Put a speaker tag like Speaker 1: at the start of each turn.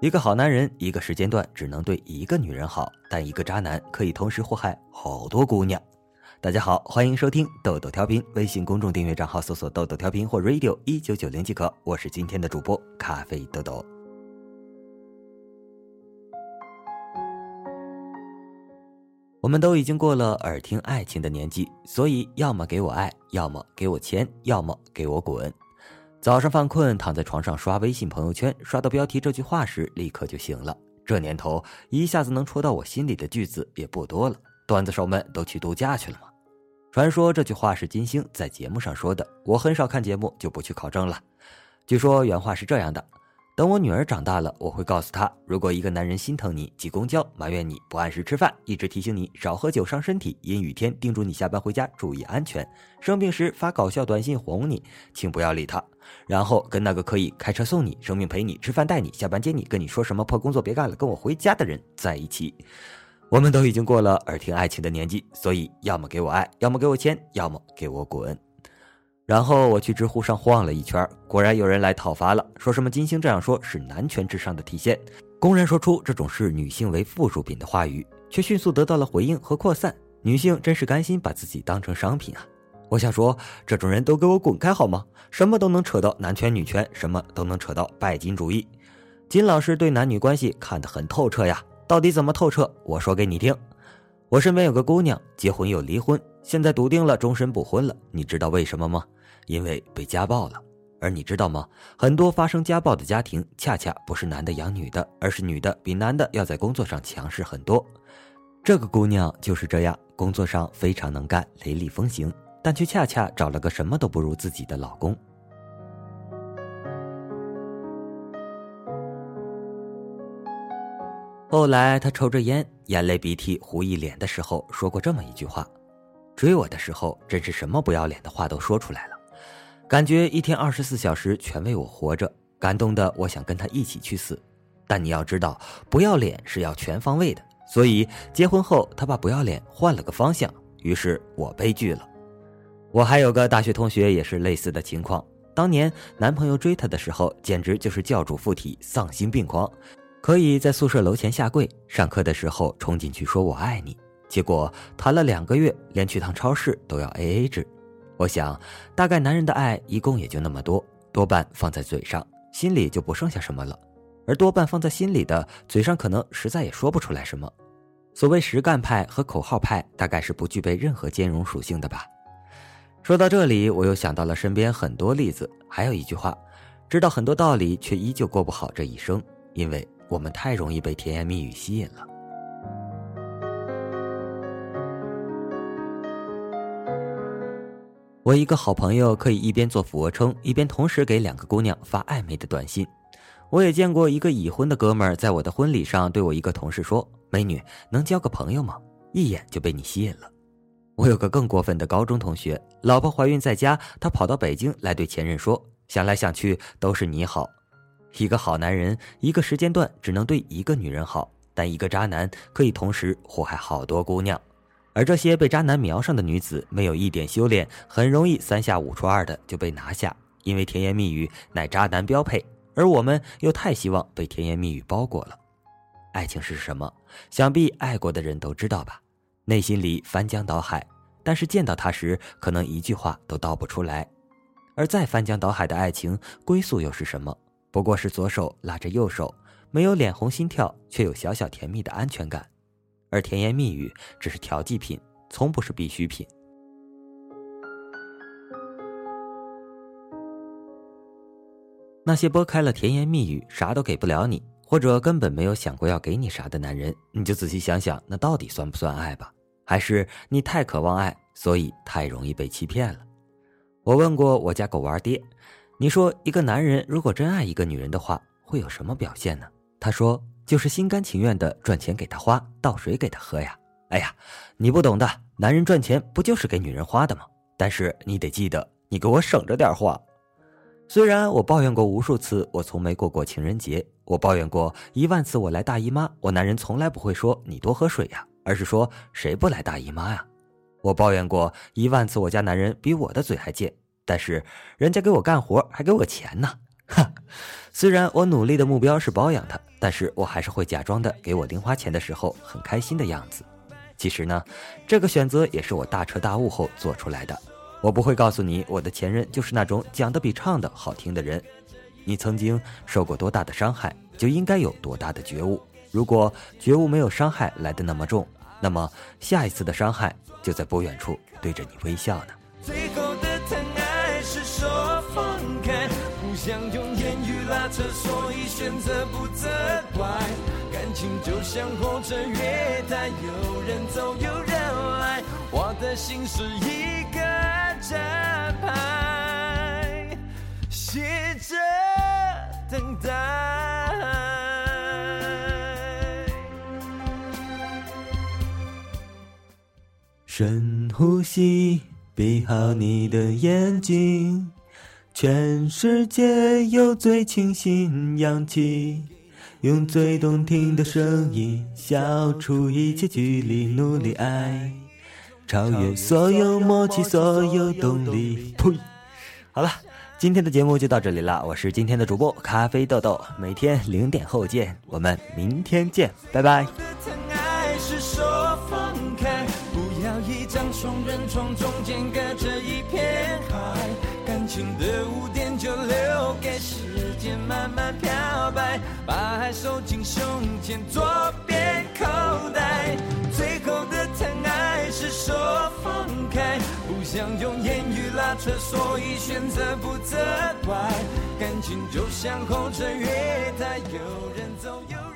Speaker 1: 一个好男人，一个时间段只能对一个女人好，但一个渣男可以同时祸害好多姑娘。大家好，欢迎收听豆豆调频，微信公众订阅账号搜索“豆豆调频”或 “radio 一九九零”即可。我是今天的主播咖啡豆豆。我们都已经过了耳听爱情的年纪，所以要么给我爱，要么给我钱，要么给我滚。早上犯困，躺在床上刷微信朋友圈，刷到标题这句话时，立刻就醒了。这年头，一下子能戳到我心里的句子也不多了。段子手们都去度假去了吗？传说这句话是金星在节目上说的，我很少看节目，就不去考证了。据说原话是这样的。等我女儿长大了，我会告诉她：如果一个男人心疼你、挤公交、埋怨你不按时吃饭、一直提醒你少喝酒伤身体、阴雨天叮嘱你下班回家注意安全、生病时发搞笑短信哄你，请不要理他。然后跟那个可以开车送你、生病陪你、吃饭带你、下班接你、跟你说什么破工作别干了、跟我回家的人在一起。我们都已经过了耳听爱情的年纪，所以要么给我爱，要么给我钱，要么给我滚。然后我去知乎上晃了一圈，果然有人来讨伐了，说什么金星这样说是男权至上的体现，公然说出这种视女性为附属品的话语，却迅速得到了回应和扩散。女性真是甘心把自己当成商品啊！我想说，这种人都给我滚开好吗？什么都能扯到男权女权，什么都能扯到拜金主义。金老师对男女关系看得很透彻呀，到底怎么透彻？我说给你听。我身边有个姑娘，结婚又离婚，现在笃定了终身不婚了。你知道为什么吗？因为被家暴了，而你知道吗？很多发生家暴的家庭，恰恰不是男的养女的，而是女的比男的要在工作上强势很多。这个姑娘就是这样，工作上非常能干，雷厉风行，但却恰恰找了个什么都不如自己的老公。后来她抽着烟，眼泪鼻涕糊一脸的时候，说过这么一句话：“追我的时候，真是什么不要脸的话都说出来了。”感觉一天二十四小时全为我活着，感动的我想跟他一起去死。但你要知道，不要脸是要全方位的。所以结婚后，他把不要脸换了个方向，于是我悲剧了。我还有个大学同学也是类似的情况，当年男朋友追她的时候，简直就是教主附体，丧心病狂，可以在宿舍楼前下跪，上课的时候冲进去说我爱你。结果谈了两个月，连去趟超市都要 A A 制。我想，大概男人的爱一共也就那么多，多半放在嘴上，心里就不剩下什么了；而多半放在心里的，嘴上可能实在也说不出来什么。所谓实干派和口号派，大概是不具备任何兼容属性的吧。说到这里，我又想到了身边很多例子，还有一句话：知道很多道理，却依旧过不好这一生，因为我们太容易被甜言蜜语吸引了。我一个好朋友可以一边做俯卧撑，一边同时给两个姑娘发暧昧的短信。我也见过一个已婚的哥们儿，在我的婚礼上对我一个同事说：“美女，能交个朋友吗？”一眼就被你吸引了。我有个更过分的高中同学，老婆怀孕在家，他跑到北京来对前任说：“想来想去都是你好。”一个好男人，一个时间段只能对一个女人好，但一个渣男可以同时祸害好多姑娘。而这些被渣男瞄上的女子，没有一点修炼，很容易三下五除二的就被拿下，因为甜言蜜语乃渣男标配。而我们又太希望被甜言蜜语包裹了。爱情是什么？想必爱过的人都知道吧？内心里翻江倒海，但是见到他时，可能一句话都道不出来。而再翻江倒海的爱情归宿又是什么？不过是左手拉着右手，没有脸红心跳，却有小小甜蜜的安全感。而甜言蜜语只是调剂品，从不是必需品。那些拨开了甜言蜜语，啥都给不了你，或者根本没有想过要给你啥的男人，你就仔细想想，那到底算不算爱吧？还是你太渴望爱，所以太容易被欺骗了？我问过我家狗娃爹，你说一个男人如果真爱一个女人的话，会有什么表现呢？他说。就是心甘情愿的赚钱给他花，倒水给他喝呀！哎呀，你不懂的，男人赚钱不就是给女人花的吗？但是你得记得，你给我省着点花。虽然我抱怨过无数次，我从没过过情人节；我抱怨过一万次我来大姨妈，我男人从来不会说你多喝水呀，而是说谁不来大姨妈呀？我抱怨过一万次我家男人比我的嘴还贱，但是人家给我干活还给我钱呢，虽然我努力的目标是包养他，但是我还是会假装的给我零花钱的时候很开心的样子。其实呢，这个选择也是我大彻大悟后做出来的。我不会告诉你，我的前任就是那种讲的比唱的好听的人。你曾经受过多大的伤害，就应该有多大的觉悟。如果觉悟没有伤害来的那么重，那么下一次的伤害就在不远处对着你微笑呢。
Speaker 2: 最后的疼爱是说放开，不想用言语拉扯，所以选择不责怪。感情就像火车月台，有人走有人来，我的心是一个站牌，写着等待。
Speaker 1: 深呼吸，闭好你的眼睛，全世界有最清新氧气，用最动听的声音消除一切距离，努力爱，超越所有默契，所有动力。呸！好了，今天的节目就到这里了，我是今天的主播咖啡豆豆，每天零点后见，我们明天见，拜拜。
Speaker 2: 的污点就留给时间慢慢漂白，把爱收进胸前左边口袋。最后的疼爱是说放开，不想用言语拉扯，所以选择不责怪。感情就像候车月台，有人走。有。